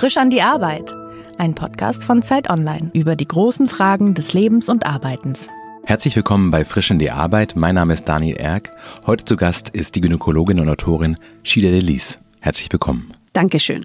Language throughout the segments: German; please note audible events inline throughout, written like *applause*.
Frisch an die Arbeit. Ein Podcast von Zeit Online über die großen Fragen des Lebens und Arbeitens. Herzlich willkommen bei Frisch in die Arbeit. Mein Name ist Daniel Erck. Heute zu Gast ist die Gynäkologin und Autorin Shida Delis. Herzlich willkommen. Dankeschön.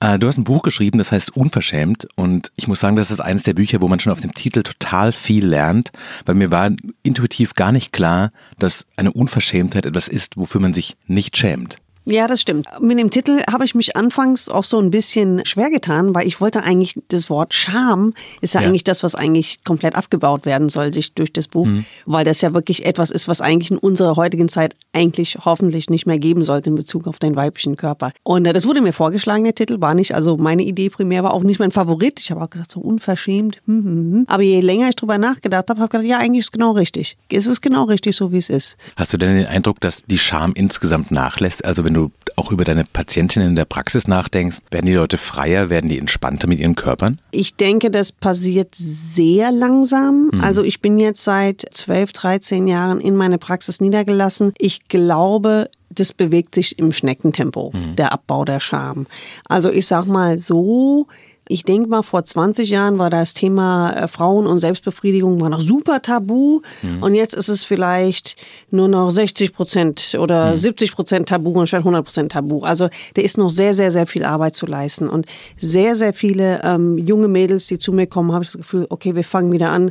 Äh, du hast ein Buch geschrieben, das heißt Unverschämt. Und ich muss sagen, das ist eines der Bücher, wo man schon auf dem Titel total viel lernt, weil mir war intuitiv gar nicht klar, dass eine Unverschämtheit etwas ist, wofür man sich nicht schämt. Ja, das stimmt. Mit dem Titel habe ich mich anfangs auch so ein bisschen schwer getan, weil ich wollte eigentlich das Wort Scham ist ja, ja. eigentlich das, was eigentlich komplett abgebaut werden soll durch, durch das Buch, mhm. weil das ja wirklich etwas ist, was eigentlich in unserer heutigen Zeit eigentlich hoffentlich nicht mehr geben sollte in Bezug auf den weiblichen Körper. Und äh, das wurde mir vorgeschlagen, der Titel war nicht, also meine Idee primär war auch nicht mein Favorit. Ich habe auch gesagt, so unverschämt. Hm, hm, hm. Aber je länger ich drüber nachgedacht habe, habe ich gedacht, ja, eigentlich ist es genau richtig. Es ist genau richtig so, wie es ist. Hast du denn den Eindruck, dass die Scham insgesamt nachlässt? Also wenn du du auch über deine Patientinnen in der Praxis nachdenkst, werden die Leute freier, werden die entspannter mit ihren Körpern? Ich denke, das passiert sehr langsam. Mhm. Also ich bin jetzt seit 12, 13 Jahren in meine Praxis niedergelassen. Ich glaube, das bewegt sich im Schneckentempo, mhm. der Abbau der Scham. Also ich sag mal so, ich denke mal, vor 20 Jahren war das Thema äh, Frauen und Selbstbefriedigung war noch super tabu. Mhm. Und jetzt ist es vielleicht nur noch 60 Prozent oder mhm. 70 Prozent tabu anstatt 100 Prozent tabu. Also da ist noch sehr, sehr, sehr viel Arbeit zu leisten. Und sehr, sehr viele ähm, junge Mädels, die zu mir kommen, habe ich das Gefühl, okay, wir fangen wieder an,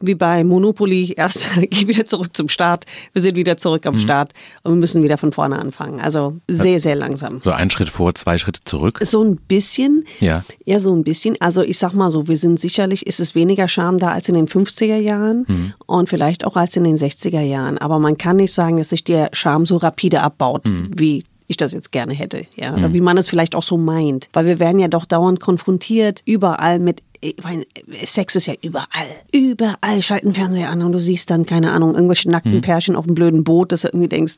wie bei Monopoly, erst *laughs* geh wieder zurück zum Start, wir sind wieder zurück am mhm. Start und wir müssen wieder von vorne anfangen. Also sehr, sehr langsam. So ein Schritt vor, zwei Schritte zurück? So ein bisschen. Ja. Ja, so ein bisschen. Also ich sag mal so, wir sind sicherlich, ist es weniger Scham da als in den 50er Jahren mhm. und vielleicht auch als in den 60er Jahren. Aber man kann nicht sagen, dass sich der Scham so rapide abbaut, mhm. wie ich das jetzt gerne hätte, ja, oder mhm. wie man es vielleicht auch so meint, weil wir werden ja doch dauernd konfrontiert überall mit ich meine, Sex ist ja überall. Überall schalten Fernseher an und du siehst dann, keine Ahnung, irgendwelche nackten mhm. Pärchen auf einem blöden Boot, dass du irgendwie denkst,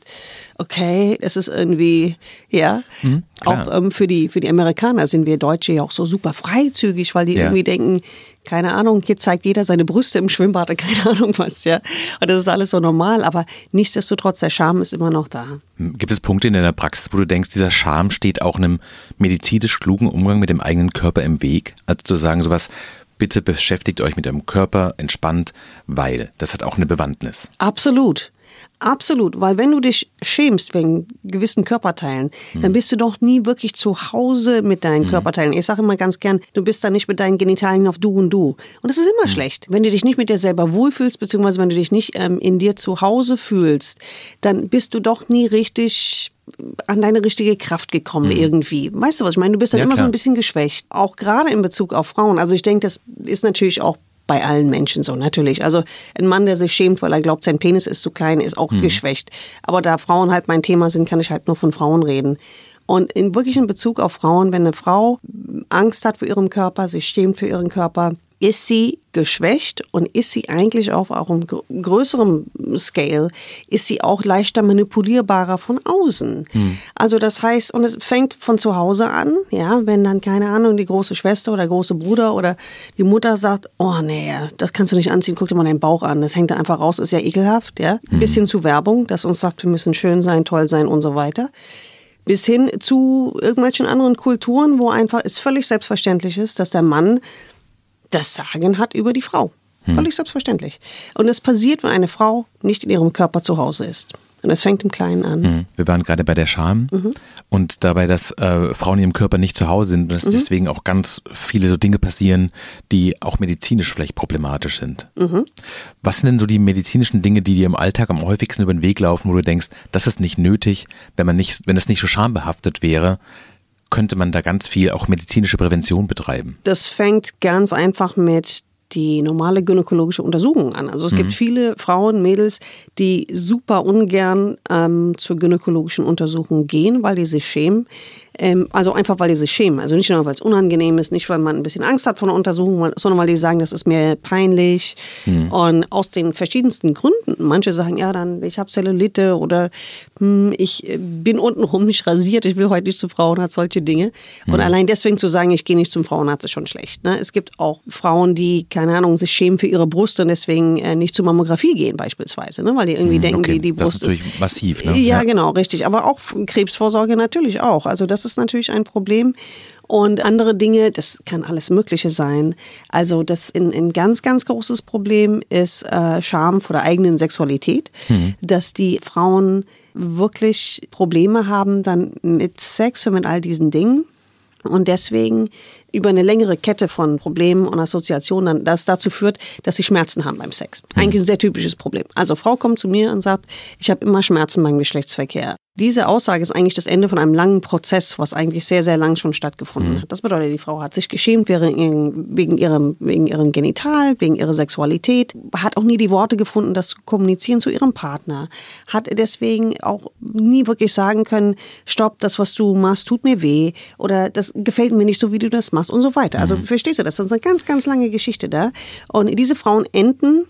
okay, es ist irgendwie, ja. Mhm, auch ähm, für, die, für die Amerikaner sind wir Deutsche ja auch so super freizügig, weil die ja. irgendwie denken, keine Ahnung, hier zeigt jeder seine Brüste im Schwimmbad, *laughs* keine Ahnung was, ja. Und das ist alles so normal, aber nichtsdestotrotz, der Charme ist immer noch da. Gibt es Punkte in deiner Praxis, wo du denkst, dieser Charme steht auch einem medizinisch klugen Umgang mit dem eigenen Körper im Weg? Also zu sagen, sowas, bitte beschäftigt euch mit eurem Körper entspannt, weil das hat auch eine Bewandtnis. Absolut. Absolut, weil wenn du dich schämst wegen gewissen Körperteilen, mhm. dann bist du doch nie wirklich zu Hause mit deinen mhm. Körperteilen. Ich sage immer ganz gern, du bist da nicht mit deinen Genitalien auf Du und Du. Und das ist immer mhm. schlecht. Wenn du dich nicht mit dir selber wohlfühlst, beziehungsweise wenn du dich nicht ähm, in dir zu Hause fühlst, dann bist du doch nie richtig an deine richtige Kraft gekommen mhm. irgendwie. Weißt du, was ich meine? Du bist dann ja, immer klar. so ein bisschen geschwächt. Auch gerade in Bezug auf Frauen. Also ich denke, das ist natürlich auch bei allen Menschen so, natürlich. Also ein Mann, der sich schämt, weil er glaubt, sein Penis ist zu klein, ist auch mhm. geschwächt. Aber da Frauen halt mein Thema sind, kann ich halt nur von Frauen reden. Und in wirklich in Bezug auf Frauen, wenn eine Frau Angst hat für ihren Körper, sich schämt für ihren Körper, ist sie geschwächt und ist sie eigentlich auf auch im größeren Scale, ist sie auch leichter manipulierbarer von außen. Hm. Also das heißt, und es fängt von zu Hause an, ja, wenn dann, keine Ahnung, die große Schwester oder der große Bruder oder die Mutter sagt, oh nee, das kannst du nicht anziehen, guck dir mal deinen Bauch an, das hängt da einfach raus, ist ja ekelhaft, ja. Hm. Bis hin zu Werbung, das uns sagt, wir müssen schön sein, toll sein und so weiter bis hin zu irgendwelchen anderen Kulturen, wo einfach es völlig selbstverständlich ist, dass der Mann das Sagen hat über die Frau. Hm. Völlig selbstverständlich. Und es passiert, wenn eine Frau nicht in ihrem Körper zu Hause ist. Und es fängt im Kleinen an. Mhm. Wir waren gerade bei der Scham mhm. und dabei, dass äh, Frauen in ihrem Körper nicht zu Hause sind und dass mhm. deswegen auch ganz viele so Dinge passieren, die auch medizinisch vielleicht problematisch sind. Mhm. Was sind denn so die medizinischen Dinge, die dir im Alltag am häufigsten über den Weg laufen, wo du denkst, das ist nicht nötig, wenn man nicht, wenn es nicht so schambehaftet wäre, könnte man da ganz viel auch medizinische Prävention betreiben? Das fängt ganz einfach mit die normale gynäkologische Untersuchung an. Also es mhm. gibt viele Frauen, Mädels, die super ungern ähm, zur gynäkologischen Untersuchung gehen, weil die sich schämen. Ähm, also einfach, weil die sich schämen. Also nicht nur, weil es unangenehm ist, nicht, weil man ein bisschen Angst hat vor einer Untersuchung, sondern weil die sagen, das ist mir peinlich. Mhm. Und aus den verschiedensten Gründen. Manche sagen, ja, dann, ich habe Zellulite oder hm, ich äh, bin untenrum nicht rasiert, ich will heute nicht zum Frauenarzt, solche Dinge. Und mhm. allein deswegen zu sagen, ich gehe nicht zum Frauenarzt, ist schon schlecht. Ne? Es gibt auch Frauen, die, keine Ahnung, sich schämen für ihre Brust und deswegen äh, nicht zur Mammographie gehen beispielsweise, ne? weil die irgendwie Hm, denken, okay. die, die Das Brust ist natürlich massiv, ne? Ja, Ja. genau, richtig. Aber auch Krebsvorsorge natürlich auch. Also das ist natürlich ein Problem. Und andere Dinge, das kann alles Mögliche sein. Also das ein, ein ganz, ganz großes Problem ist äh, Scham vor der eigenen Sexualität, dass die Frauen wirklich Probleme haben dann mit Sex und mit all diesen Dingen. Und deswegen über eine längere Kette von Problemen und Assoziationen das dazu führt, dass sie Schmerzen haben beim Sex. Eigentlich ein sehr typisches Problem. Also Frau kommt zu mir und sagt, ich habe immer Schmerzen beim Geschlechtsverkehr. Diese Aussage ist eigentlich das Ende von einem langen Prozess, was eigentlich sehr, sehr lang schon stattgefunden hat. Das bedeutet, die Frau hat sich geschämt wegen ihrem, wegen ihrem Genital, wegen ihrer Sexualität, hat auch nie die Worte gefunden, das zu kommunizieren zu ihrem Partner, hat deswegen auch nie wirklich sagen können, stopp, das, was du machst, tut mir weh oder das gefällt mir nicht so, wie du das machst und so weiter. Also verstehst du das? Das ist eine ganz, ganz lange Geschichte da. Und diese Frauen enden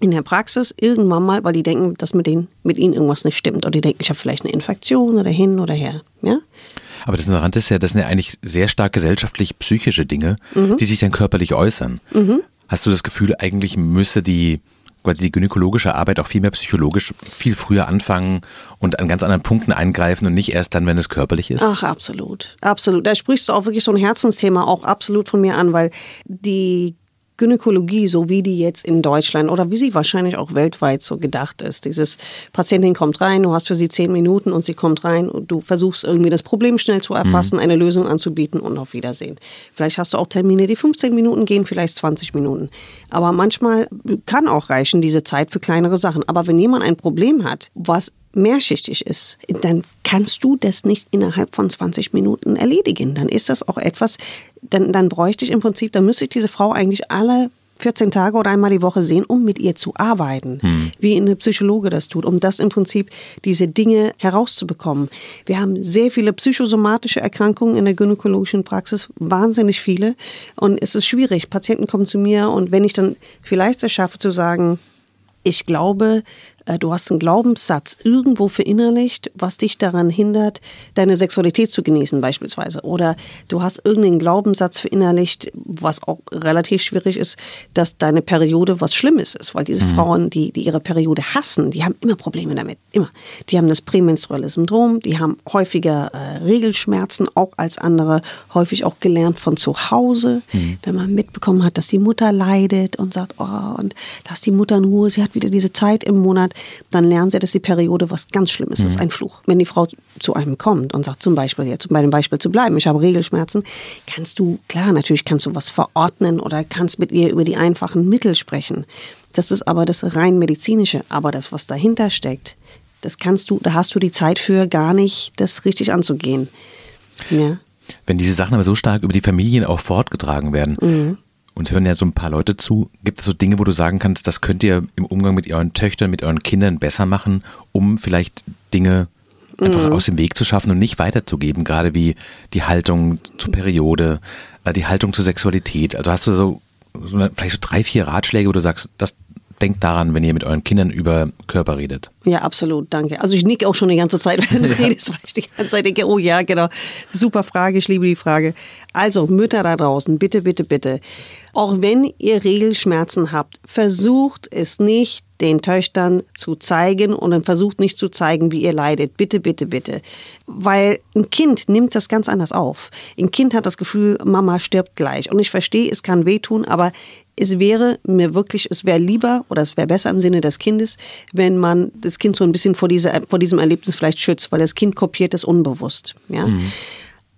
in der Praxis irgendwann mal, weil die denken, dass mit, denen, mit ihnen irgendwas nicht stimmt. Oder die denken, ich habe vielleicht eine Infektion oder hin oder her. Ja? Aber das Interessante ist ja, das sind ja eigentlich sehr stark gesellschaftlich-psychische Dinge, Mhm. die sich dann körperlich äußern. Hast du das Gefühl, eigentlich müsste die, quasi die gynäkologische Arbeit auch viel mehr psychologisch viel früher anfangen und an ganz anderen Punkten eingreifen und nicht erst dann, wenn es körperlich ist? Ach, absolut. Absolut. Da sprichst du auch wirklich so ein Herzensthema auch absolut von mir an, weil die Gynäkologie, so wie die jetzt in Deutschland oder wie sie wahrscheinlich auch weltweit so gedacht ist. Dieses Patientin kommt rein, du hast für sie zehn Minuten und sie kommt rein und du versuchst irgendwie das Problem schnell zu erfassen, eine Lösung anzubieten und auf Wiedersehen. Vielleicht hast du auch Termine, die 15 Minuten gehen, vielleicht 20 Minuten. Aber manchmal kann auch reichen diese Zeit für kleinere Sachen. Aber wenn jemand ein Problem hat, was mehrschichtig ist, dann kannst du das nicht innerhalb von 20 Minuten erledigen. Dann ist das auch etwas, dann, dann bräuchte ich im Prinzip, dann müsste ich diese Frau eigentlich alle 14 Tage oder einmal die Woche sehen, um mit ihr zu arbeiten, wie eine Psychologe das tut, um das im Prinzip diese Dinge herauszubekommen. Wir haben sehr viele psychosomatische Erkrankungen in der gynäkologischen Praxis, wahnsinnig viele. Und es ist schwierig. Patienten kommen zu mir und wenn ich dann vielleicht es schaffe zu sagen, ich glaube, du hast einen Glaubenssatz irgendwo verinnerlicht, was dich daran hindert, deine Sexualität zu genießen beispielsweise. Oder du hast irgendeinen Glaubenssatz verinnerlicht, was auch relativ schwierig ist, dass deine Periode was Schlimmes ist. Weil diese Frauen, die, die ihre Periode hassen, die haben immer Probleme damit. Immer. Die haben das prämenstruelle Syndrom, die haben häufiger äh, Regelschmerzen, auch als andere, häufig auch gelernt von zu Hause. Wenn man mitbekommen hat, dass die Mutter leidet und sagt, oh, und lass die Mutter in Ruhe, sie hat wieder diese Zeit im Monat, dann lernen sie, dass die Periode was ganz Schlimmes ist, ein Fluch. Wenn die Frau zu einem kommt und sagt zum Beispiel, jetzt um bei dem Beispiel zu bleiben, ich habe Regelschmerzen, kannst du, klar, natürlich kannst du was verordnen oder kannst mit ihr über die einfachen Mittel sprechen. Das ist aber das rein medizinische, aber das, was dahinter steckt, das kannst du, da hast du die Zeit für gar nicht, das richtig anzugehen. Ja. Wenn diese Sachen aber so stark über die Familien auch fortgetragen werden, Mhm. Uns hören ja so ein paar Leute zu, gibt es so Dinge, wo du sagen kannst, das könnt ihr im Umgang mit euren Töchtern, mit euren Kindern besser machen, um vielleicht Dinge einfach Mhm. aus dem Weg zu schaffen und nicht weiterzugeben, gerade wie die Haltung zur Periode, äh, die Haltung zur Sexualität. Also hast du so, so eine, vielleicht so drei, vier Ratschläge, wo du sagst, das denkt daran, wenn ihr mit euren Kindern über Körper redet. Ja, absolut, danke. Also ich nicke auch schon die ganze Zeit, *laughs* wenn du redest, weil ich die ganze Zeit denke, oh ja, genau. Super Frage, ich liebe die Frage. Also Mütter da draußen, bitte, bitte, bitte. Auch wenn ihr Regelschmerzen habt, versucht es nicht den Töchtern zu zeigen und dann versucht nicht zu zeigen, wie ihr leidet. Bitte, bitte, bitte. Weil ein Kind nimmt das ganz anders auf. Ein Kind hat das Gefühl, Mama stirbt gleich. Und ich verstehe, es kann wehtun, aber es wäre mir wirklich, es wäre lieber oder es wäre besser im Sinne des Kindes, wenn man das Kind so ein bisschen vor, dieser, vor diesem Erlebnis vielleicht schützt, weil das Kind kopiert es unbewusst. Ja?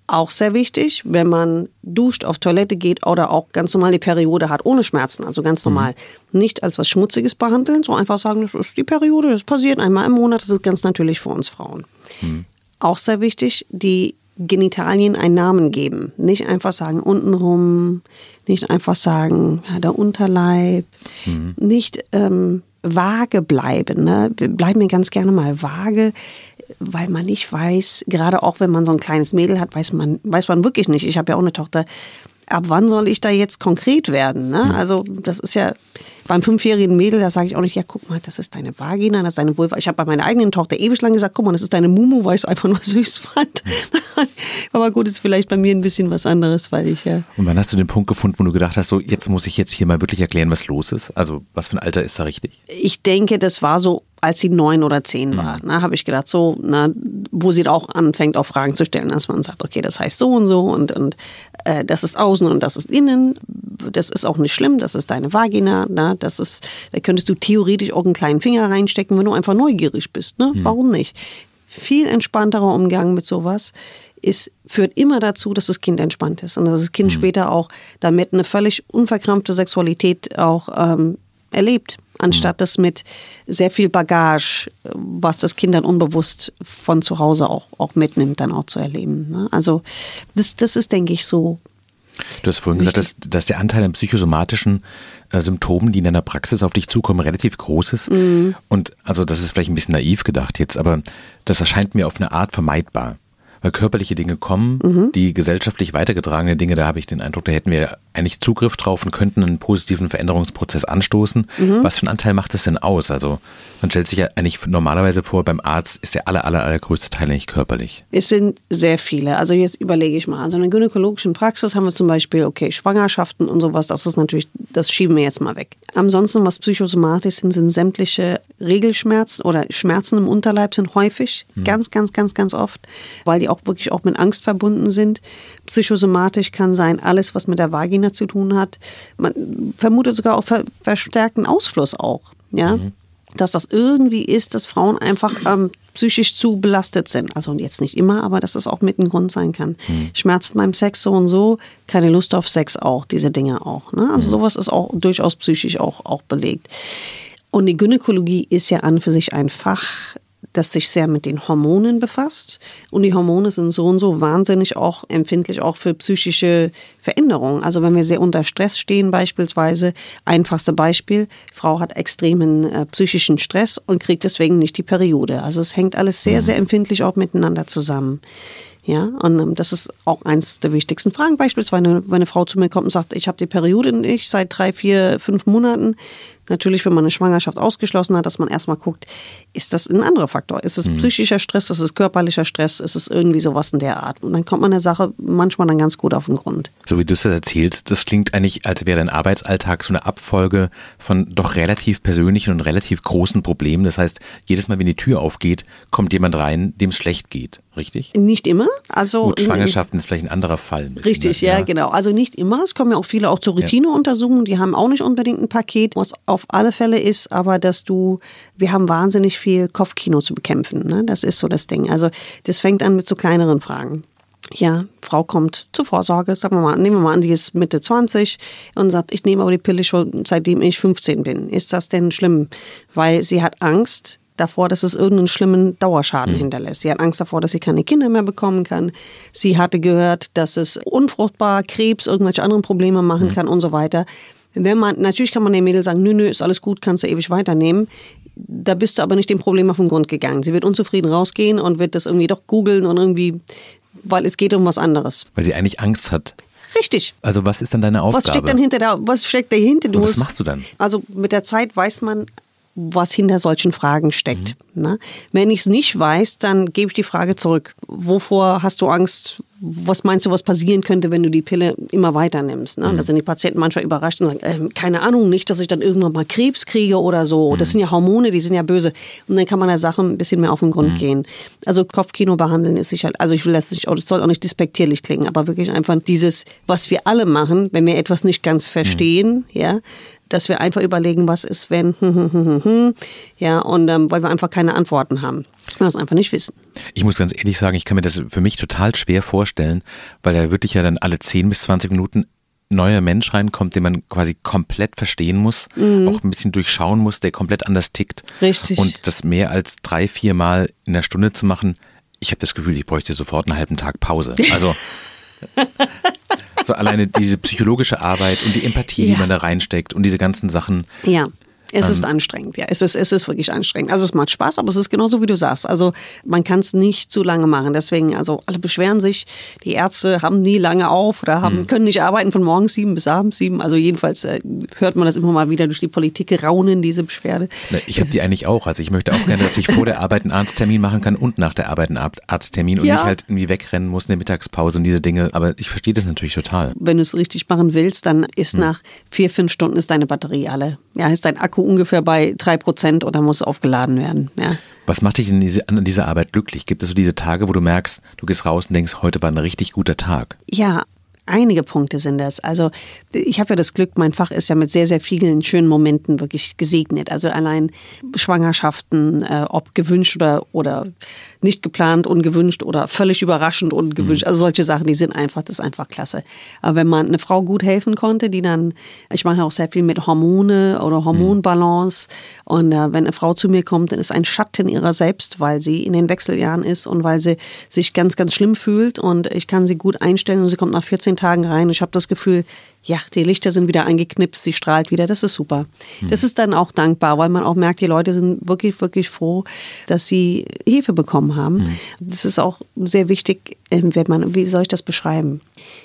Auch sehr wichtig, wenn man duscht, auf Toilette geht oder auch ganz normal die Periode hat, ohne Schmerzen, also ganz normal. Nicht als was Schmutziges behandeln, so einfach sagen, das ist die Periode, das passiert einmal im Monat, das ist ganz natürlich für uns Frauen. Auch sehr wichtig, die Genitalien einen Namen geben. Nicht einfach sagen untenrum, nicht einfach sagen ja, der Unterleib, nicht ähm, vage bleiben. Ne? Wir bleiben mir ganz gerne mal vage, weil man nicht weiß, gerade auch wenn man so ein kleines Mädel hat, weiß man, weiß man wirklich nicht. Ich habe ja auch eine Tochter, ab wann soll ich da jetzt konkret werden? Ne? Also das ist ja beim fünfjährigen Mädel, da sage ich auch nicht, ja guck mal, das ist deine Vagina, das ist deine Vulva. Ich habe bei meiner eigenen Tochter ewig lang gesagt, guck mal, das ist deine Mumu, weil ich es einfach nur *laughs* süß fand. *laughs* Aber gut, ist vielleicht bei mir ein bisschen was anderes, weil ich ja. Und wann hast du den Punkt gefunden, wo du gedacht hast, so jetzt muss ich jetzt hier mal wirklich erklären, was los ist? Also was für ein Alter ist da richtig? Ich denke, das war so als sie neun oder zehn war, mhm. habe ich gedacht, so, na, wo sie auch anfängt, auch Fragen zu stellen, dass man sagt, okay, das heißt so und so und, und äh, das ist außen und das ist innen. Das ist auch nicht schlimm, das ist deine Vagina. Na, das ist, da könntest du theoretisch auch einen kleinen Finger reinstecken, wenn du einfach neugierig bist. Ne? Mhm. Warum nicht? Viel entspannterer Umgang mit sowas ist, führt immer dazu, dass das Kind entspannt ist und dass das Kind mhm. später auch damit eine völlig unverkrampfte Sexualität auch ähm, erlebt anstatt das mit sehr viel Bagage, was das Kind dann unbewusst von zu Hause auch, auch mitnimmt, dann auch zu erleben. Ne? Also das, das ist, denke ich, so. Du hast vorhin gesagt, dass, dass der Anteil an psychosomatischen äh, Symptomen, die in deiner Praxis auf dich zukommen, relativ groß ist. Mhm. Und also das ist vielleicht ein bisschen naiv gedacht jetzt, aber das erscheint mir auf eine Art vermeidbar weil körperliche Dinge kommen, mhm. die gesellschaftlich weitergetragene Dinge, da habe ich den Eindruck, da hätten wir eigentlich Zugriff drauf und könnten einen positiven Veränderungsprozess anstoßen. Mhm. Was für einen Anteil macht das denn aus? Also man stellt sich ja eigentlich normalerweise vor, beim Arzt ist der aller, aller, allergrößte Teil eigentlich körperlich. Es sind sehr viele. Also jetzt überlege ich mal. Also in der gynäkologischen Praxis haben wir zum Beispiel, okay, Schwangerschaften und sowas, das ist natürlich, das schieben wir jetzt mal weg. Ansonsten, was psychosomatisch sind, sind sämtliche Regelschmerzen oder Schmerzen im Unterleib sind häufig, mhm. ganz, ganz, ganz, ganz oft, weil die auch wirklich auch mit Angst verbunden sind. Psychosomatisch kann sein alles, was mit der Vagina zu tun hat. Man vermutet sogar auch ver verstärkten Ausfluss auch, ja. Mhm. Dass das irgendwie ist, dass Frauen einfach ähm, psychisch zu belastet sind. Also jetzt nicht immer, aber dass es auch mit ein Grund sein kann. Mhm. Schmerzen beim Sex so und so, keine Lust auf Sex auch, diese Dinge auch. Ne? Also mhm. sowas ist auch durchaus psychisch auch, auch belegt. Und die Gynäkologie ist ja an für sich ein Fach, das sich sehr mit den Hormonen befasst. Und die Hormone sind so und so wahnsinnig auch empfindlich auch für psychische Veränderungen. Also wenn wir sehr unter Stress stehen beispielsweise, einfachste Beispiel, Frau hat extremen äh, psychischen Stress und kriegt deswegen nicht die Periode. Also es hängt alles sehr, sehr empfindlich auch miteinander zusammen. Ja, und ähm, das ist auch eins der wichtigsten Fragen. Beispielsweise, wenn eine Frau zu mir kommt und sagt, ich habe die Periode nicht seit drei, vier, fünf Monaten, natürlich, wenn man eine Schwangerschaft ausgeschlossen hat, dass man erstmal guckt, ist das ein anderer Faktor? Ist es mhm. psychischer Stress? Ist es körperlicher Stress? Ist es irgendwie sowas in der Art? Und dann kommt man der Sache manchmal dann ganz gut auf den Grund. So wie du es erzählst, das klingt eigentlich, als wäre dein Arbeitsalltag so eine Abfolge von doch relativ persönlichen und relativ großen Problemen. Das heißt, jedes Mal, wenn die Tür aufgeht, kommt jemand rein, dem es schlecht geht, richtig? Nicht immer. Also Gut, Schwangerschaften ist vielleicht ein anderer Fall. Ein richtig, ne? ja, ja, genau. Also nicht immer. Es kommen ja auch viele auch zur Routineuntersuchung, die haben auch nicht unbedingt ein Paket, was auf alle Fälle ist, aber dass du, wir haben wahnsinnig viel Kopfkino zu bekämpfen. Ne? Das ist so das Ding. Also das fängt an mit so kleineren Fragen. Ja, Frau kommt zur Vorsorge, sagen wir mal, nehmen wir mal an, die ist Mitte 20 und sagt, ich nehme aber die Pille schon seitdem ich 15 bin. Ist das denn schlimm? Weil sie hat Angst, davor, dass es irgendeinen schlimmen Dauerschaden mhm. hinterlässt. Sie hat Angst davor, dass sie keine Kinder mehr bekommen kann. Sie hatte gehört, dass es unfruchtbar, Krebs, irgendwelche anderen Probleme machen mhm. kann und so weiter. Wenn man, natürlich kann man dem Mädel sagen, nö, nö, ist alles gut, kannst du ewig weiternehmen. Da bist du aber nicht dem Problem auf den Grund gegangen. Sie wird unzufrieden rausgehen und wird das irgendwie doch googeln und irgendwie, weil es geht um was anderes. Weil sie eigentlich Angst hat. Richtig. Also was ist dann deine Aufgabe? Was steckt dann hinter da? Was steckt dahinter? Du was machst du dann? Also mit der Zeit weiß man was hinter solchen Fragen steckt. Mhm. Ne? Wenn ich es nicht weiß, dann gebe ich die Frage zurück. Wovor hast du Angst? Was meinst du, was passieren könnte, wenn du die Pille immer weiter nimmst? Ne? Mhm. Da sind die Patienten manchmal überrascht und sagen, äh, keine Ahnung, nicht, dass ich dann irgendwann mal Krebs kriege oder so. Mhm. Das sind ja Hormone, die sind ja böse. Und dann kann man der Sache ein bisschen mehr auf den Grund mhm. gehen. Also Kopfkino behandeln ist sicher, also ich will das nicht, das soll auch nicht despektierlich klingen, aber wirklich einfach dieses, was wir alle machen, wenn wir etwas nicht ganz verstehen, mhm. ja, dass wir einfach überlegen, was ist, wenn, hm, hm, hm, hm, ja, und ähm, weil wir einfach keine Antworten haben. Wir das einfach nicht wissen. Ich muss ganz ehrlich sagen, ich kann mir das für mich total schwer vorstellen, weil da wirklich ja dann alle 10 bis 20 Minuten neuer Mensch reinkommt, den man quasi komplett verstehen muss, mhm. auch ein bisschen durchschauen muss, der komplett anders tickt. Richtig. Und das mehr als drei, vier Mal in der Stunde zu machen, ich habe das Gefühl, ich bräuchte sofort einen halben Tag Pause. Also *laughs* *laughs* So alleine diese psychologische Arbeit und die Empathie, ja. die man da reinsteckt und diese ganzen Sachen. Ja. Es ist anstrengend, ja. Es ist, es ist wirklich anstrengend. Also es macht Spaß, aber es ist genauso, wie du sagst. Also man kann es nicht zu lange machen. Deswegen, also alle beschweren sich, die Ärzte haben nie lange auf oder haben, mhm. können nicht arbeiten von morgens sieben bis abends sieben. Also jedenfalls äh, hört man das immer mal wieder durch die Politik raunen, diese Beschwerde. Ich habe die eigentlich auch. Also ich möchte auch gerne, dass ich vor der Arbeit einen Arzttermin machen kann und nach der Arbeit einen Arzttermin und ja. nicht halt irgendwie wegrennen muss in der Mittagspause und diese Dinge. Aber ich verstehe das natürlich total. Wenn du es richtig machen willst, dann ist hm. nach vier, fünf Stunden ist deine Batterie alle. Ja, ist dein Akku ungefähr bei drei Prozent oder muss aufgeladen werden. Ja. Was macht dich in diese, an dieser Arbeit glücklich? Gibt es so diese Tage, wo du merkst, du gehst raus und denkst, heute war ein richtig guter Tag? Ja, einige Punkte sind das. Also ich habe ja das Glück, mein Fach ist ja mit sehr, sehr vielen schönen Momenten wirklich gesegnet. Also allein Schwangerschaften, äh, ob gewünscht oder, oder nicht geplant, ungewünscht oder völlig überraschend ungewünscht. Mhm. Also solche Sachen, die sind einfach, das ist einfach klasse. Aber wenn man eine Frau gut helfen konnte, die dann, ich mache auch sehr viel mit Hormone oder Hormonbalance. Und äh, wenn eine Frau zu mir kommt, dann ist ein Schatten ihrer selbst, weil sie in den Wechseljahren ist und weil sie sich ganz, ganz schlimm fühlt. Und ich kann sie gut einstellen und sie kommt nach 14 Tagen rein. Ich habe das Gefühl, ja, die Lichter sind wieder angeknipst, sie strahlt wieder, das ist super. Mhm. Das ist dann auch dankbar, weil man auch merkt, die Leute sind wirklich, wirklich froh, dass sie Hilfe bekommen haben. Mhm. Das ist auch sehr wichtig, wenn man, wie soll ich das beschreiben?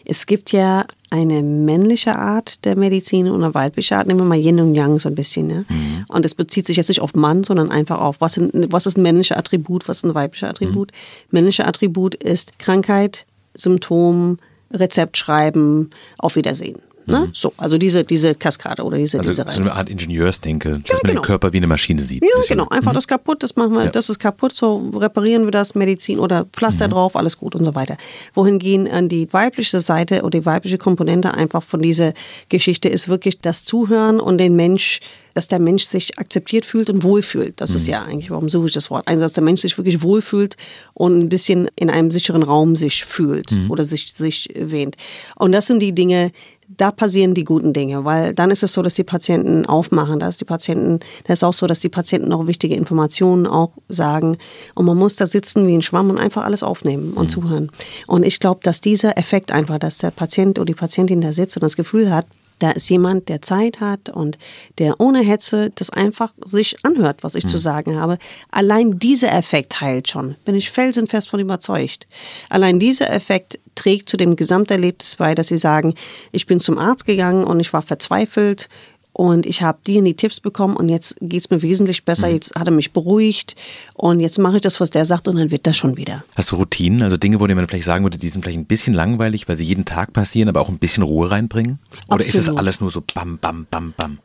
Es gibt ja eine männliche Art der Medizin und eine weibliche Art. Nehmen wir mal Yin und Yang so ein bisschen. Ne? Mhm. Und es bezieht sich jetzt nicht auf Mann, sondern einfach auf, was, was ist ein männliches Attribut, was ist ein weibliches Attribut. Mhm. Männliche Attribut ist Krankheit, Symptom, Rezept schreiben, auf Wiedersehen. Ne? Mhm. So, also diese, diese Kaskade oder diese, also diese Reihe. So eine Art Ingenieursdenke, dass ja, man genau. den Körper wie eine Maschine sieht. Ja, genau. Einfach mhm. das kaputt, das machen wir, ja. das ist kaputt, so reparieren wir das, Medizin oder Pflaster mhm. drauf, alles gut und so weiter. Wohingegen an die weibliche Seite oder die weibliche Komponente einfach von dieser Geschichte ist wirklich das Zuhören und den Mensch dass der Mensch sich akzeptiert fühlt und wohlfühlt. Das mhm. ist ja eigentlich, warum suche ich das Wort? Also, dass der Mensch sich wirklich wohlfühlt und ein bisschen in einem sicheren Raum sich fühlt mhm. oder sich, sich wähnt. Und das sind die Dinge, da passieren die guten Dinge, weil dann ist es so, dass die Patienten aufmachen, dass die Patienten, das ist auch so, dass die Patienten auch wichtige Informationen auch sagen und man muss da sitzen wie ein Schwamm und einfach alles aufnehmen und mhm. zuhören. Und ich glaube, dass dieser Effekt einfach, dass der Patient oder die Patientin da sitzt und das Gefühl hat, da ist jemand, der Zeit hat und der ohne Hetze das einfach sich anhört, was ich mhm. zu sagen habe. Allein dieser Effekt heilt schon. Bin ich felsenfest von überzeugt. Allein dieser Effekt trägt zu dem Gesamterlebnis bei, dass sie sagen, ich bin zum Arzt gegangen und ich war verzweifelt und ich habe die und die Tipps bekommen und jetzt geht es mir wesentlich besser. Mhm. Jetzt hat er mich beruhigt und jetzt mache ich das, was der sagt und dann wird das schon wieder. Hast du Routinen, also Dinge, wo man vielleicht sagen würde, die sind vielleicht ein bisschen langweilig, weil sie jeden Tag passieren, aber auch ein bisschen Ruhe reinbringen? Oder Absolut. ist das alles nur so bam, bam, bam, bam?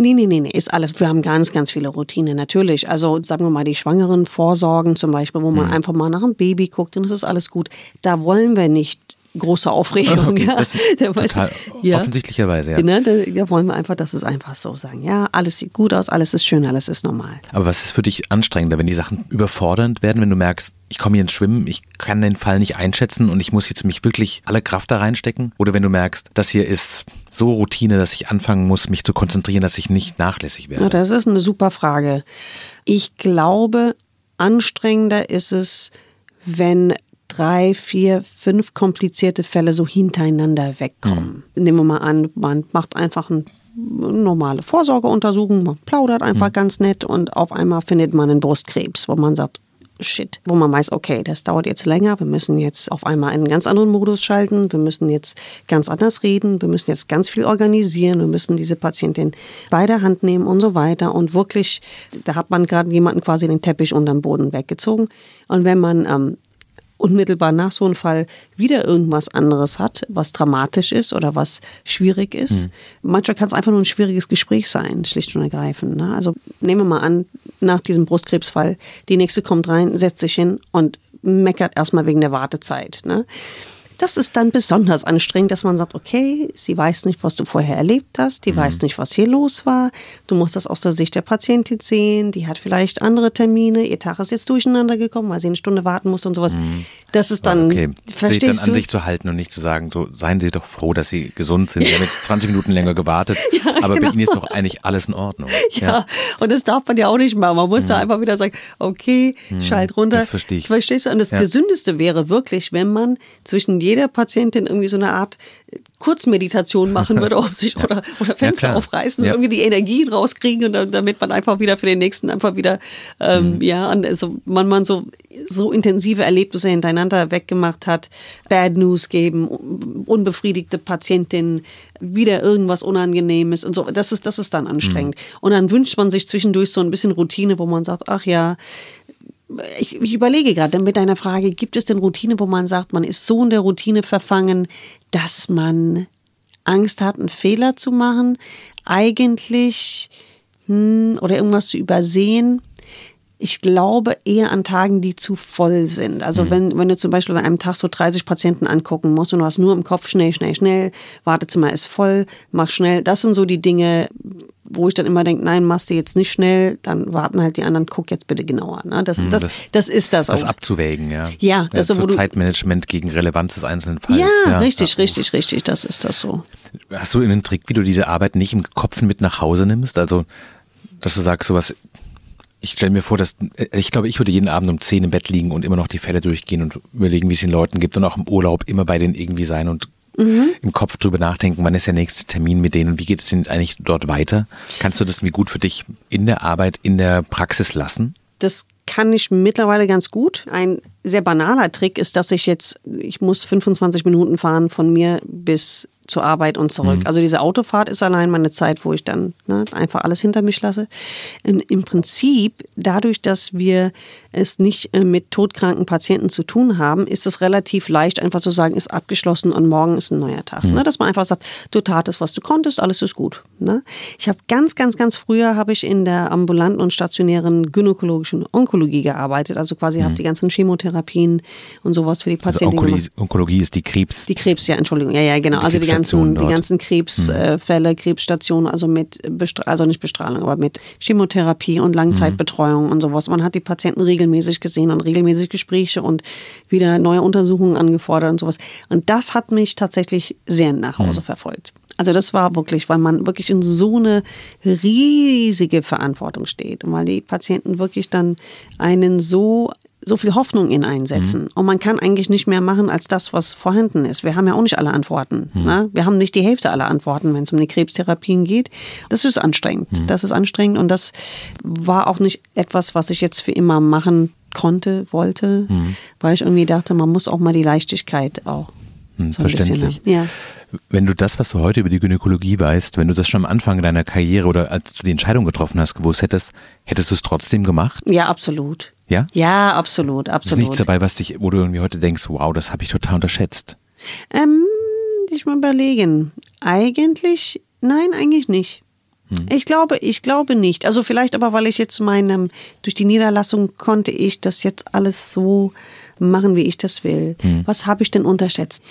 Nee, nee, nee, nee, ist alles. Wir haben ganz, ganz viele Routinen, natürlich. Also sagen wir mal die Schwangeren vorsorgen zum Beispiel, wo man mhm. einfach mal nach dem Baby guckt und es ist alles gut. Da wollen wir nicht große Aufregung. Ja. Der weiß, ja. Offensichtlicherweise, ja. Genau, da, wollen wir einfach, dass es einfach so sagen. Ja, alles sieht gut aus, alles ist schön, alles ist normal. Aber was ist für dich anstrengender, wenn die Sachen überfordernd werden, wenn du merkst, ich komme hier ins Schwimmen, ich kann den Fall nicht einschätzen und ich muss jetzt mich wirklich alle Kraft da reinstecken? Oder wenn du merkst, das hier ist so Routine, dass ich anfangen muss, mich zu konzentrieren, dass ich nicht nachlässig werde? Ja, das ist eine super Frage. Ich glaube, anstrengender ist es, wenn drei, vier, fünf komplizierte Fälle so hintereinander wegkommen. Mhm. Nehmen wir mal an, man macht einfach eine normale Vorsorgeuntersuchung, man plaudert einfach mhm. ganz nett und auf einmal findet man einen Brustkrebs, wo man sagt, Shit, wo man weiß, okay, das dauert jetzt länger, wir müssen jetzt auf einmal einen ganz anderen Modus schalten, wir müssen jetzt ganz anders reden, wir müssen jetzt ganz viel organisieren, wir müssen diese Patientin bei der Hand nehmen und so weiter. Und wirklich, da hat man gerade jemanden quasi den Teppich unterm Boden weggezogen. Und wenn man ähm, unmittelbar nach so einem Fall wieder irgendwas anderes hat, was dramatisch ist oder was schwierig ist. Mhm. Manchmal kann es einfach nur ein schwieriges Gespräch sein, schlicht und ergreifend. Ne? Also nehmen wir mal an, nach diesem Brustkrebsfall, die nächste kommt rein, setzt sich hin und meckert erstmal wegen der Wartezeit. Ne? Das ist dann besonders anstrengend, dass man sagt, okay, sie weiß nicht, was du vorher erlebt hast, die mhm. weiß nicht, was hier los war. Du musst das aus der Sicht der Patientin sehen, die hat vielleicht andere Termine, ihr Tag ist jetzt durcheinander gekommen, weil sie eine Stunde warten musste und sowas. Mhm. Das ist dann, okay. verstehst sich dann an du? sich zu halten und nicht zu sagen, so seien Sie doch froh, dass Sie gesund sind. Sie haben jetzt 20 Minuten länger gewartet, *laughs* aber bei Ihnen ist doch eigentlich alles in Ordnung. Ja, und das darf man ja auch nicht machen. Man muss da einfach wieder sagen, okay, schalt runter. Mhm. das verstehe ich. Verstehst du? Und das Ja. Gesündeste wäre wirklich, wenn man zwischen jeder Patientin irgendwie so eine Art Kurzmeditation machen würde, *laughs* um sich oder, oder Fenster klar. aufreißen Ja. und irgendwie die Energien rauskriegen und dann, damit man einfach wieder für den nächsten einfach wieder, ähm, Mhm. ja, und also man, man so, so intensive Erlebnisse hintereinander weggemacht hat, Bad News geben, un- unbefriedigte Patientin, wieder irgendwas Unangenehmes und so. Das ist, das ist dann anstrengend. Und dann wünscht man sich zwischendurch so ein bisschen Routine, wo man sagt, ach ja, ich, ich überlege gerade mit deiner Frage, gibt es denn Routine, wo man sagt, man ist so in der Routine verfangen, dass man Angst hat, einen Fehler zu machen? Eigentlich hm, oder irgendwas zu übersehen? Ich glaube eher an Tagen, die zu voll sind. Also wenn, wenn du zum Beispiel an einem Tag so 30 Patienten angucken musst und du hast nur im Kopf schnell, schnell, schnell, Wartezimmer ist voll, mach schnell. Das sind so die Dinge, wo ich dann immer denke, nein, machst du jetzt nicht schnell, dann warten halt die anderen, guck jetzt bitte genauer. Ne? Das, das, das- das, ist das, Das auch. abzuwägen, ja. Ja, das ja, so, wo Zeitmanagement gegen Relevanz des einzelnen Falls. Ja, richtig, richtig, richtig, das ist das so. Hast du einen Trick, wie du diese Arbeit nicht im Kopf mit nach Hause nimmst? Also, dass du sagst, sowas, ich stelle mir vor, dass, ich glaube, ich würde jeden Abend um 10 im Bett liegen und immer noch die Fälle durchgehen und überlegen, wie es den Leuten gibt und auch im Urlaub immer bei denen irgendwie sein und Mhm. im Kopf drüber nachdenken, wann ist der nächste Termin mit denen und wie geht es denn eigentlich dort weiter? Kannst du das wie gut für dich in der Arbeit, in der Praxis lassen? Das kann ich mittlerweile ganz gut. Ein sehr banaler Trick ist, dass ich jetzt, ich muss 25 Minuten fahren von mir bis zur Arbeit und zurück. Also diese Autofahrt ist allein meine Zeit, wo ich dann ne, einfach alles hinter mich lasse. Im, Im Prinzip, dadurch, dass wir es nicht äh, mit todkranken Patienten zu tun haben, ist es relativ leicht, einfach zu sagen, ist abgeschlossen und morgen ist ein neuer Tag. Ne? Dass man einfach sagt, du tatest, was du konntest, alles ist gut. Ne? Ich habe ganz, ganz, ganz früher habe ich in der ambulanten und stationären gynäkologischen Onkologie gearbeitet. Also quasi habe die ganzen Chemotherapien und sowas für die Also Patienten gemacht. Onkologie, Onkologie ist die Krebs. Die Krebs, ja, Entschuldigung, ja, ja, genau. Die also die ganzen, Krebsstationen die ganzen Krebsfälle, Krebsstationen, also mit, also nicht Bestrahlung, aber mit Chemotherapie und Langzeitbetreuung und sowas. Man hat die Patienten regelmäßig gesehen und regelmäßig Gespräche und wieder neue Untersuchungen angefordert und sowas. Und das hat mich tatsächlich sehr nach Hause verfolgt. Also das war wirklich, weil man wirklich in so eine riesige Verantwortung steht und weil die Patienten wirklich dann einen so so viel Hoffnung in einsetzen. Und man kann eigentlich nicht mehr machen als das, was vorhanden ist. Wir haben ja auch nicht alle Antworten. Ne? Wir haben nicht die Hälfte aller Antworten, wenn es um die Krebstherapien geht. Das ist anstrengend. Das ist anstrengend und das war auch nicht etwas, was ich jetzt für immer machen konnte, wollte, weil ich irgendwie dachte, man muss auch mal die Leichtigkeit auch. Hm, so bisschen verständlich. haben. Ja. Wenn du das, was du heute über die Gynäkologie weißt, wenn du das schon am Anfang deiner Karriere oder als du die Entscheidung getroffen hast, gewusst hättest, hättest du es trotzdem gemacht? ja, absolut. Ja? Ja, absolut, Ist absolut. nichts dabei, was dich, wo du irgendwie heute denkst, wow, das habe ich total unterschätzt. Ähm, ich mal überlegen. Eigentlich, nein, eigentlich nicht. Ich glaube, ich glaube nicht. Also vielleicht aber, weil ich jetzt meinem, durch die Niederlassung konnte ich das jetzt alles so machen, wie ich das will. Was habe ich denn unterschätzt?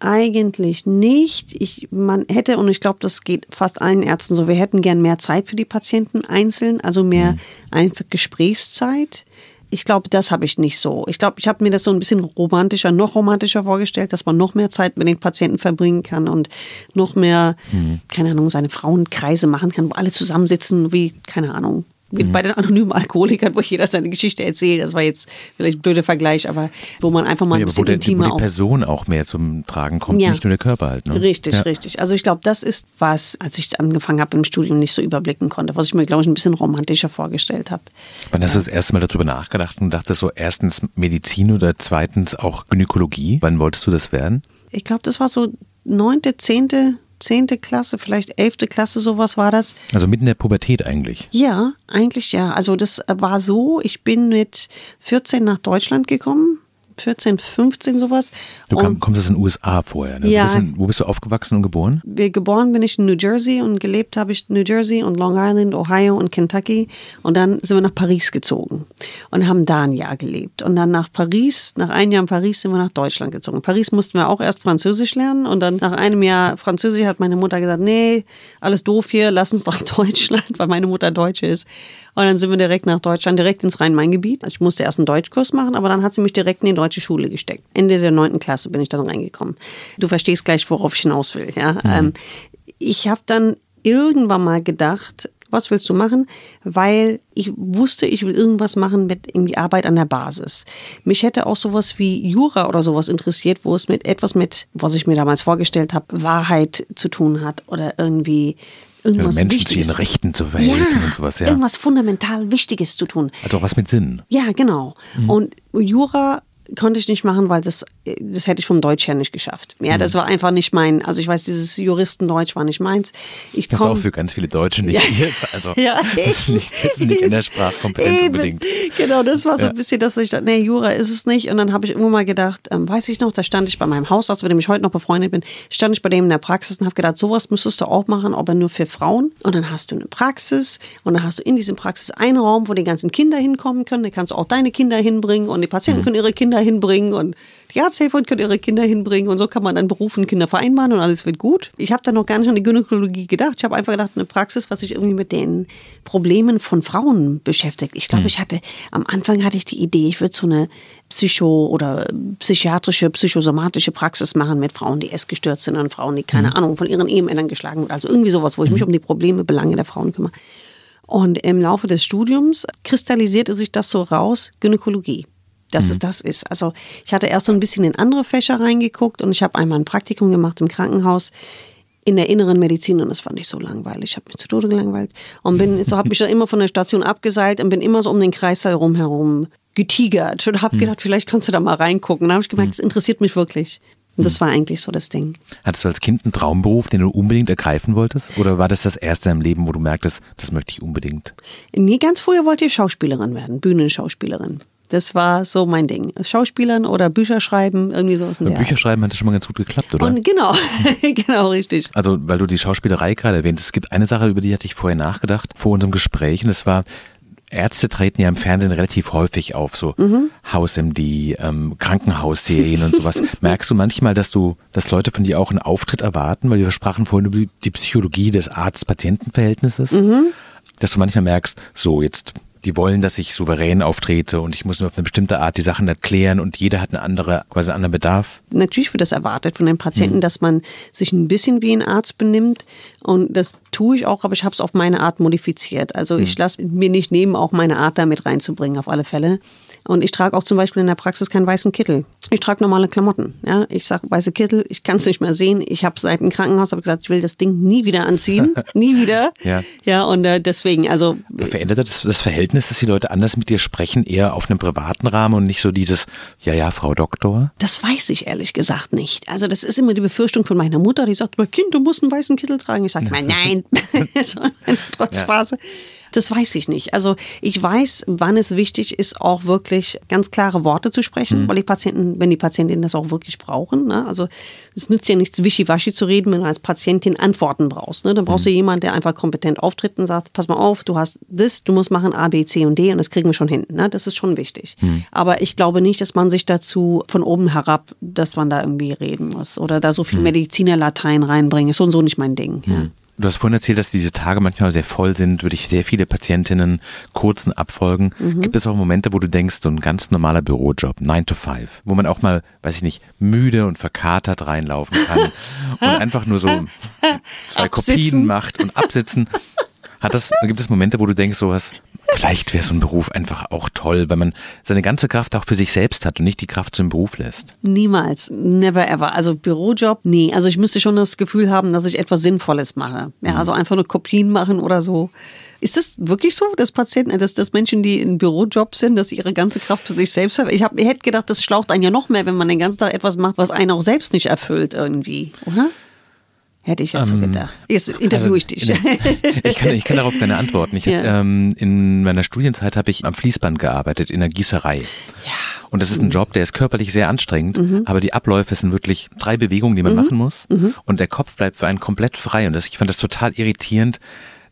Eigentlich nicht. Ich, man hätte, und ich glaube, das geht fast allen Ärzten so, wir hätten gern mehr Zeit für die Patienten einzeln, also mehr einfach Gesprächszeit. Ich glaube, das habe ich nicht so. Ich glaube, ich habe mir das so ein bisschen romantischer, noch romantischer vorgestellt, dass man noch mehr Zeit mit den Patienten verbringen kann und noch mehr, keine Ahnung, seine Frauenkreise machen kann, wo alle zusammensitzen, wie, keine Ahnung, wie bei den anonymen Alkoholikern, wo jeder seine Geschichte erzählt. Das war jetzt vielleicht ein blöder Vergleich, aber wo man einfach mal ein Ja, aber wo, bisschen der, wo intimer die auch Person auch mehr zum Tragen kommt, Ja. nicht nur der Körper halt. Ne? Richtig, ja. richtig. Also ich glaube, das ist was, als ich angefangen habe im Studium nicht so überblicken konnte, was ich mir, glaube ich, ein bisschen romantischer vorgestellt habe. Wann hast du das erste Mal darüber nachgedacht und dachtest so erstens Medizin oder zweitens auch Gynäkologie? Wann wolltest du das werden? Ich glaube, das war so neunte, zehnte, zehnte Klasse, vielleicht elfte Klasse, sowas war das. Also mitten in der Pubertät eigentlich. Ja, eigentlich ja. Also das war so, ich bin mit 14 nach Deutschland gekommen. 14, 15 sowas. Du kam, kommst aus den USA vorher. Ne? Ja. Wo, bist du, wo bist du aufgewachsen und geboren? Geboren bin ich in New Jersey und gelebt habe ich in New Jersey und Long Island, Ohio und Kentucky. Und dann sind wir nach Paris gezogen und haben da ein Jahr gelebt. Und dann nach Paris, nach einem Jahr in Paris sind wir nach Deutschland gezogen. In Paris mussten wir auch erst Französisch lernen und dann nach einem Jahr Französisch hat meine Mutter gesagt, nee, alles doof hier, lass uns nach *laughs* Deutschland, weil meine Mutter Deutsche ist. Und dann sind wir direkt nach Deutschland, direkt ins Rhein-Main-Gebiet. Also ich musste erst einen Deutschkurs machen, aber dann hat sie mich direkt in den deutsche Schule gesteckt. Ende der neunten Klasse bin ich dann reingekommen. Du verstehst gleich, worauf ich hinaus will. Ja? Mhm. Ähm, ich habe dann irgendwann mal gedacht, was willst du machen? Weil ich wusste, ich will irgendwas machen mit irgendwie Arbeit an der Basis. Mich hätte auch sowas wie Jura oder sowas interessiert, wo es mit etwas mit, was ich mir damals vorgestellt habe, Wahrheit zu tun hat oder irgendwie irgendwas also Menschen Wichtiges. zu ihren Rechten zu verhelfen ja, und sowas, ja. Irgendwas fundamental Wichtiges zu tun. Also was mit Sinn. Ja, genau. Mhm. Und Jura konnte ich nicht machen, weil das, das hätte ich vom Deutsch her nicht geschafft. Ja, mhm. das war einfach nicht mein, also ich weiß, dieses Juristendeutsch war nicht meins. Ich das ist auch für ganz viele Deutsche nicht. Ja. *laughs* Also ja. *laughs* nicht, nicht in der Sprachkompetenz Eben. unbedingt. Genau, das war so ein bisschen, dass ich dachte, nee, Jura ist es nicht. Und dann habe ich irgendwann mal gedacht, ähm, weiß ich noch, da stand ich bei meinem Hausarzt, mit dem ich heute noch befreundet bin, stand ich bei dem in der Praxis und habe gedacht, sowas müsstest du auch machen, aber nur für Frauen. Und dann hast du eine Praxis und dann hast du in diesem Praxis einen Raum, wo die ganzen Kinder hinkommen können. Da kannst du auch deine Kinder hinbringen und die Patienten mhm. können ihre Kinder hinbringen und die Arzthelfer können ihre Kinder hinbringen und so kann man dann Beruf und Kinder vereinbaren und alles wird gut. Ich habe da noch gar nicht an die Gynäkologie gedacht. Ich habe einfach gedacht, eine Praxis, was sich irgendwie mit den Problemen von Frauen beschäftigt. Ich glaube, mhm. ich hatte, am Anfang hatte ich die Idee, ich würde so eine Psycho- oder psychiatrische, psychosomatische Praxis machen mit Frauen, die essgestört sind und Frauen, die keine mhm. Ahnung von ihren Ehemännern geschlagen wurden. Also irgendwie sowas, wo ich mich mhm. um die Probleme, Belange der Frauen kümmere. Und im Laufe des Studiums kristallisierte sich das so raus, Gynäkologie dass mhm. es das ist. Also ich hatte erst so ein bisschen in andere Fächer reingeguckt und ich habe einmal ein Praktikum gemacht im Krankenhaus in der inneren Medizin und das fand ich so langweilig. Ich habe mich zu Tode gelangweilt und bin so habe mich *laughs* dann immer von der Station abgeseilt und bin immer so um den Kreissaal rumherum getigert und habe mhm. gedacht, vielleicht kannst du da mal reingucken. Da habe ich gemerkt, es mhm. interessiert mich wirklich. Und das war eigentlich so das Ding. Hattest du als Kind einen Traumberuf, den du unbedingt ergreifen wolltest? Oder war das das erste im Leben, wo du merktest, das möchte ich unbedingt? Nee, ganz früher wollte ich Schauspielerin werden, Bühnenschauspielerin. Das war so mein Ding. Schauspielern oder Bücher schreiben, irgendwie sowas. In Bücher schreiben hat das schon mal ganz gut geklappt, oder? Und genau, *laughs* genau, richtig. Also, weil du die Schauspielerei gerade erwähnt hast, es gibt eine Sache, über die hatte ich vorher nachgedacht, vor unserem Gespräch, und das war, Ärzte treten ja im Fernsehen relativ häufig auf, so mhm. Haus-MD, ähm, Krankenhausserien und sowas. *laughs* Merkst du manchmal, dass du, dass Leute von dir auch einen Auftritt erwarten, weil wir sprachen vorhin über die Psychologie des Arzt-Patienten-Verhältnisses, mhm. dass du manchmal merkst, so jetzt die wollen, dass ich souverän auftrete und ich muss mir auf eine bestimmte Art die Sachen erklären und jeder hat eine andere, quasi einen anderen Bedarf. Natürlich wird das erwartet von den Patienten, mhm. dass man sich ein bisschen wie ein Arzt benimmt und das tue ich auch, aber ich habe es auf meine Art modifiziert. Also ich mhm. lasse mir nicht nehmen, auch meine Art damit reinzubringen, auf alle Fälle. Und ich trage auch zum Beispiel in der Praxis keinen weißen Kittel. Ich trage normale Klamotten. Ja, ich sage weiße Kittel, ich kann es nicht mehr sehen. Ich habe seit dem Krankenhaus hab gesagt, ich will das Ding nie wieder anziehen, *laughs* nie wieder. ja. ja, und äh, deswegen, also verändert das das Verhältnis, dass die Leute anders mit dir sprechen, eher auf einem privaten Rahmen und nicht so dieses, ja, ja, Frau Doktor? Das weiß ich ehrlich gesagt nicht. Also das ist immer die Befürchtung von meiner Mutter, die sagt, mein Kind, du musst einen weißen Kittel tragen. Ich sage, *laughs* nein, *laughs* so eine Trotzphase. Ja. Das weiß ich nicht. Also ich weiß, wann es wichtig ist, auch wirklich ganz klare Worte zu sprechen, mhm. weil die Patienten, wenn die Patientinnen das auch wirklich brauchen. Ne? Also es nützt ja nichts, wischiwaschi zu reden, wenn du als Patientin Antworten brauchst. Ne? Dann brauchst mhm. du jemanden, der einfach kompetent auftritt und sagt, pass mal auf, du hast das, du musst machen A, B, C und D und das kriegen wir schon hin. Ne? Das ist schon wichtig. Mhm. Aber ich glaube nicht, dass man sich dazu von oben herab, dass man da irgendwie reden muss oder da so viel mhm. Medizinerlatein reinbringen. Ist so und so nicht mein Ding. Ja. Du hast vorhin erzählt, dass diese Tage manchmal sehr voll sind, würde ich sehr viele Patientinnen kurzen abfolgen. Mhm. Gibt es auch Momente, wo du denkst, so ein ganz normaler Bürojob, 9 to 5, wo man auch mal, weiß ich nicht, müde und verkatert reinlaufen kann *laughs* und einfach nur so *laughs* zwei. Kopien macht und absitzen. *laughs* Hat das, gibt es Momente, wo du denkst, so was, vielleicht wäre so ein Beruf einfach auch toll, weil man seine ganze Kraft auch für sich selbst hat und nicht die Kraft zum Beruf lässt? Niemals. Never ever. Also Bürojob, nee. Also ich müsste schon das Gefühl haben, dass ich etwas Sinnvolles mache. Ja, mhm. also einfach nur Kopien machen oder so. Ist das wirklich so, dass Patienten, dass, dass Menschen, die in Bürojob sind, dass sie ihre ganze Kraft für sich selbst haben? Ich, hab, ich hätte gedacht, das schlaucht einen ja noch mehr, wenn man den ganzen Tag etwas macht, was einen auch selbst nicht erfüllt irgendwie, oder? Hätte ich jetzt ähm, so gedacht. Jetzt interviewe also, ich dich. ich, kann, ich kann darauf keine antworten. Ich *laughs* ja. ähm, in meiner Studienzeit habe ich am Fließband gearbeitet, in der Gießerei. Ja. Und das ist ein Job, der ist körperlich sehr anstrengend, mhm. aber die Abläufe sind wirklich drei Bewegungen, die man mhm. machen muss. Mhm. Und der Kopf bleibt für einen komplett frei. Und das, ich fand das total irritierend,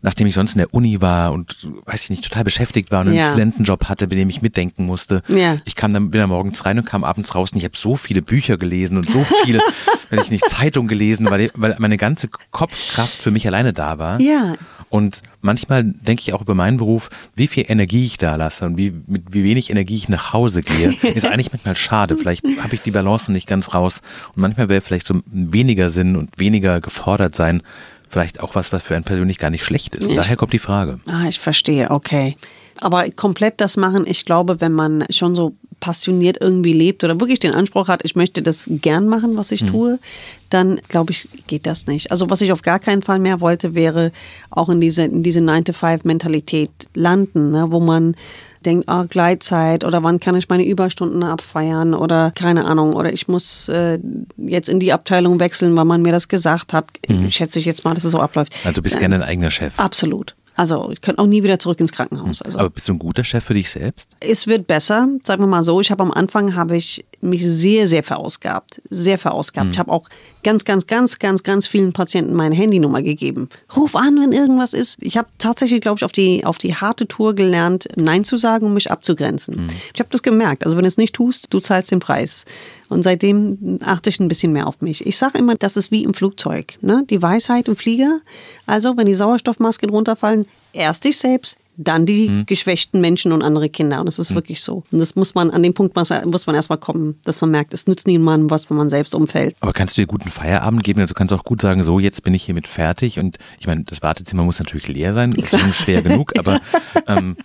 nachdem ich sonst in der Uni war und weiß ich nicht, total beschäftigt war und einen ja. Studentenjob hatte, bei dem ich mitdenken musste. Ja. Ich kam dann, bin dann morgens rein und kam abends raus und ich habe so viele Bücher gelesen und so viele, *laughs* weiß ich nicht, Zeitung gelesen, weil, weil meine ganze Kopfkraft für mich alleine da war. Ja. Und manchmal denke ich auch über meinen Beruf, wie viel Energie ich da lasse und wie, mit wie wenig Energie ich nach Hause gehe, *laughs* ist eigentlich manchmal schade. Vielleicht habe ich die Balance noch nicht ganz raus. Und manchmal wäre vielleicht so weniger Sinn und weniger gefordert sein, vielleicht auch was, was für einen persönlich gar nicht schlecht ist. Und daher kommt die Frage. Ah, ich verstehe, okay. Aber komplett das machen, ich glaube, wenn man schon so passioniert irgendwie lebt oder wirklich den Anspruch hat, ich möchte das gern machen, was ich mhm. tue, dann glaube ich, geht das nicht. Also was ich auf gar keinen Fall mehr wollte, wäre auch in diese, in diese 9-to-5-Mentalität landen, ne, wo man denkt, ah, Gleitzeit oder wann kann ich meine Überstunden abfeiern oder keine Ahnung oder ich muss äh, jetzt in die Abteilung wechseln, weil man mir das gesagt hat. Mhm. Schätze ich jetzt mal, dass es so abläuft. Also du bist gerne dein eigener Chef. Absolut. Also ich könnte auch nie wieder zurück ins Krankenhaus. Also. Aber bist du ein guter Chef für dich selbst? Es wird besser, sagen wir mal so. Ich habe am Anfang habe ich mich sehr, sehr verausgabt. Sehr verausgabt. Mhm. Ich habe auch ganz, ganz, ganz, ganz, ganz vielen Patienten meine Handynummer gegeben. Ruf an, wenn irgendwas ist. Ich habe tatsächlich, glaube ich, auf die, auf die harte Tour gelernt, Nein zu sagen, um mich abzugrenzen. Mhm. Ich habe das gemerkt. Also wenn du es nicht tust, du zahlst den Preis. Und seitdem achte ich ein bisschen mehr auf mich. Ich sage immer, das ist wie im Flugzeug. Ne? Die Weisheit im Flieger. Also, wenn die Sauerstoffmasken runterfallen, erst dich selbst, dann die hm. geschwächten Menschen und andere Kinder. Und das ist hm. wirklich so. Und das muss man, an dem Punkt muss man erstmal kommen, dass man merkt, es nützt niemandem was, wenn man selbst umfällt. Aber kannst du dir guten Feierabend geben? Also kannst du auch gut sagen, so, jetzt bin ich hiermit fertig. Und ich meine, das Wartezimmer muss natürlich leer sein. Das ist *laughs* schon schwer genug. Aber ähm,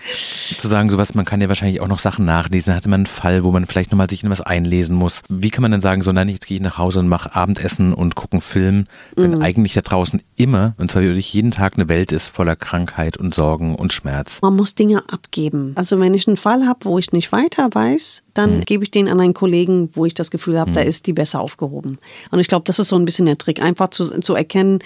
zu sagen, sowas, man kann ja wahrscheinlich auch noch Sachen nachlesen. Hatte man einen Fall, wo man vielleicht nochmal sich in was einlesen muss. Wie kann man dann sagen, so, nein, jetzt gehe ich nach Hause und mache Abendessen und gucke einen Film, wenn mhm. eigentlich da draußen immer, und zwar wirklich jeden Tag eine Welt ist voller Krankheit und Sorgen und Schmerz. Man muss Dinge abgeben. Also wenn ich einen Fall habe, wo ich nicht weiter weiß, dann mhm. gebe ich den an einen Kollegen, wo ich das Gefühl habe, mhm. da ist die besser aufgehoben. Und ich glaube, das ist so ein bisschen der Trick, einfach zu, zu erkennen,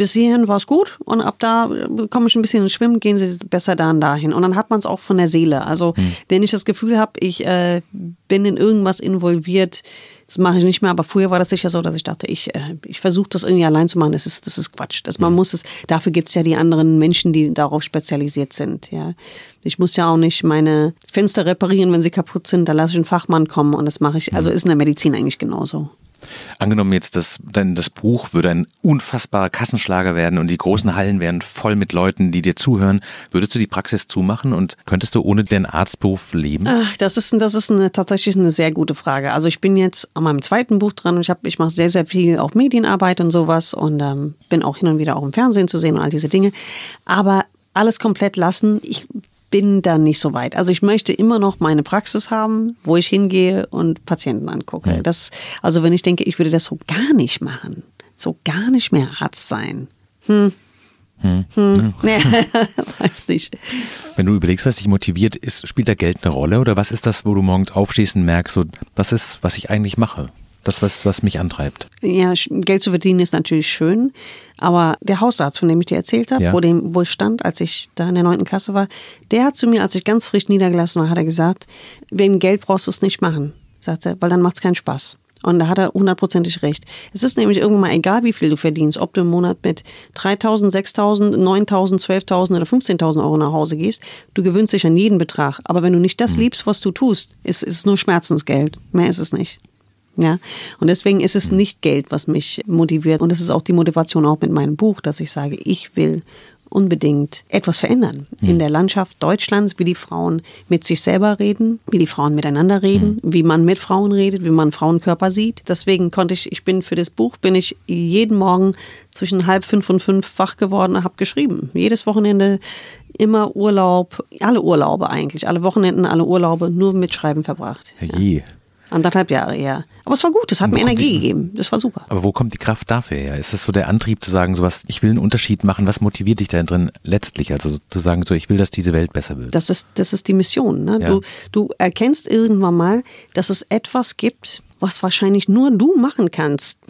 bis hierhin war es gut und ab da komme ich ein bisschen ins Schwimmen, gehen Sie besser da und dahin. Und dann hat man es auch von der Seele. Also mhm. wenn ich das Gefühl habe, ich äh, bin in irgendwas involviert, das mache ich nicht mehr, aber früher war das sicher so, dass ich dachte, ich, äh, ich versuche das irgendwie allein zu machen. Das ist, das ist Quatsch. Das, man muss es, dafür gibt es ja die anderen Menschen, die darauf spezialisiert sind. Ja. Ich muss ja auch nicht meine Fenster reparieren, wenn sie kaputt sind. Da lasse ich einen Fachmann kommen und das mache ich. Also ist in der Medizin eigentlich genauso. Angenommen jetzt, das, denn das Buch würde ein unfassbarer Kassenschlager werden und die großen Hallen wären voll mit Leuten, die dir zuhören. Würdest du die Praxis zumachen und könntest du ohne den Arztberuf leben? Ach, das ist, das ist eine, tatsächlich eine sehr gute Frage. Also ich bin jetzt an meinem zweiten Buch dran und ich, ich mache sehr, sehr viel auch Medienarbeit und sowas und ähm, bin auch hin und wieder auch im Fernsehen zu sehen und all diese Dinge. Aber alles komplett lassen. Ich bin da nicht so weit. Also ich möchte immer noch meine Praxis haben, wo ich hingehe und Patienten angucke. Ja. Das, also wenn ich denke, ich würde das so gar nicht machen, so gar nicht mehr Arzt sein. Hm. Hm. Hm. *laughs* Nee, *laughs* weiß nicht. Wenn du überlegst, was dich motiviert, ist, spielt da Geld eine Rolle oder was ist das, wo du morgens aufstehst und merkst, so, das ist, was ich eigentlich mache? Das, was, was mich antreibt. Ja, Geld zu verdienen ist natürlich schön, aber der Hausarzt, von dem ich dir erzählt habe, ja. wo, dem, wo ich stand, als ich da in der neunten Klasse war, der hat zu mir, als ich ganz frisch niedergelassen war, hat er gesagt, wegen Geld brauchst du es nicht machen, sagt er, weil dann macht es keinen Spaß. Und da hat er hundertprozentig recht. Es ist nämlich irgendwann mal egal, wie viel du verdienst, ob du im Monat mit 3.000, 6.000, 9.000, 12.000 oder 15.000 Euro nach Hause gehst. Du gewöhnst dich an jeden Betrag. Aber wenn du nicht das hm. liebst, was du tust, ist es nur Schmerzensgeld. Mehr ist es nicht. Ja, und deswegen ist es nicht Geld, was mich motiviert. Und das ist auch die Motivation auch mit meinem Buch, dass ich sage, ich will unbedingt etwas verändern in der Landschaft Deutschlands, wie die Frauen mit sich selber reden, wie die Frauen miteinander reden, mhm. wie man mit Frauen redet, wie man Frauenkörper sieht. Deswegen konnte ich, ich bin für das Buch, bin ich jeden Morgen zwischen halb fünf und fünf wach geworden, habe geschrieben. Jedes Wochenende immer Urlaub, alle Urlaube eigentlich, alle Wochenenden, alle Urlaube nur mit Schreiben verbracht. Herrje. Ja. Anderthalb Jahre, ja. Aber es war gut, es hat mir Energie die, gegeben. Das war super. Aber wo kommt die Kraft dafür her? Ist es so der Antrieb zu sagen, sowas, ich will einen Unterschied machen? Was motiviert dich da drin letztlich? Also zu sagen, so, ich will, dass diese Welt besser wird. Das ist, das ist die Mission. Ne? Ja. Du, du erkennst irgendwann mal, dass es etwas gibt, was wahrscheinlich nur du machen kannst.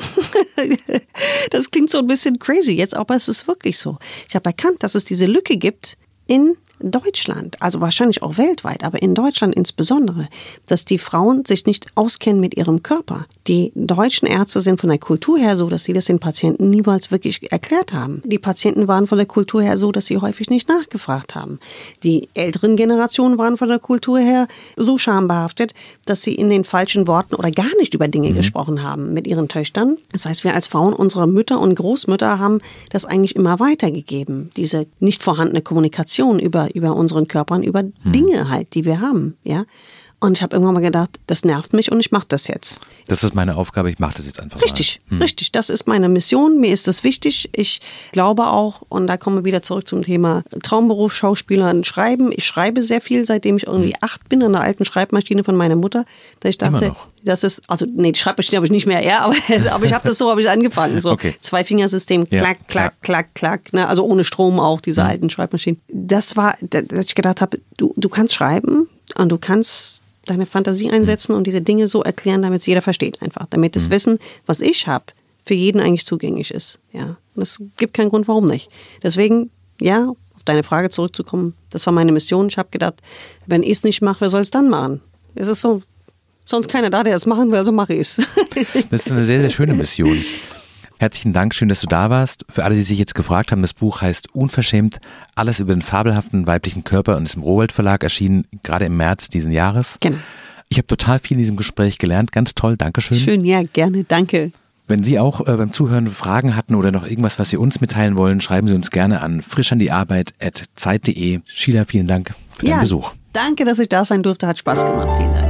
*laughs* das klingt so ein bisschen crazy jetzt, aber es ist wirklich so. Ich habe erkannt, dass es diese Lücke gibt in Deutschland, also wahrscheinlich auch weltweit, aber in Deutschland insbesondere, dass die Frauen sich nicht auskennen mit ihrem Körper. Die deutschen Ärzte sind von der Kultur her so, dass sie das den Patienten niemals wirklich erklärt haben. Die Patienten waren von der Kultur her so, dass sie häufig nicht nachgefragt haben. Die älteren Generationen waren von der Kultur her so schambehaftet, dass sie in den falschen Worten oder gar nicht über Dinge mhm. gesprochen haben mit ihren Töchtern. Das heißt, wir als Frauen, unsere Mütter und Großmütter haben das eigentlich immer weitergegeben, diese nicht vorhandene Kommunikation über über unseren Körpern, über hm. Dinge halt, die wir haben, ja. Und ich habe irgendwann mal gedacht, das nervt mich und ich mache das jetzt. Das ist meine Aufgabe, ich mache das jetzt einfach. Richtig, hm. richtig. Das ist meine Mission, mir ist das wichtig. Ich glaube auch, und da kommen wir wieder zurück zum Thema Traumberuf, Schauspieler und Schreiben. Ich schreibe sehr viel, seitdem ich irgendwie hm. acht bin, an der alten Schreibmaschine von meiner Mutter. Da ich dachte, das ist, also nee, die Schreibmaschine habe ich nicht mehr, ja, aber, *laughs* aber ich habe das so, habe ich angefangen. So okay. Zwei-Fingersystem, klack, ja, klack, klack, klack, ne? also ohne Strom auch, diese mhm. alten Schreibmaschinen. Das war, dass ich gedacht habe, du, du kannst schreiben und du kannst deine Fantasie einsetzen und diese Dinge so erklären, damit es jeder versteht einfach. Damit das mhm. Wissen, was ich habe, für jeden eigentlich zugänglich ist. Ja. Und es gibt keinen Grund, warum nicht. Deswegen, ja, auf deine Frage zurückzukommen, das war meine Mission. Ich habe gedacht, wenn ich es nicht mache, wer soll es dann machen? Es ist so, sonst keiner da, der es machen will, also mache ich es. das ist eine sehr, sehr schöne Mission. *laughs* Herzlichen Dank, schön, dass du da warst. Für alle, die sich jetzt gefragt haben, das Buch heißt Unverschämt, alles über den fabelhaften weiblichen Körper und ist im Rohwald Verlag erschienen, gerade im März diesen Jahres. Genau. Ich habe total viel in diesem Gespräch gelernt. Ganz toll, Dankeschön. Schön, ja, gerne, danke. Wenn Sie auch äh, beim Zuhören Fragen hatten oder noch irgendwas, was Sie uns mitteilen wollen, schreiben Sie uns gerne an frischandiearbeit.zeit.de. Sheila, vielen Dank für ja, deinen Besuch. Danke, dass ich da sein durfte. Hat Spaß gemacht. Vielen Dank.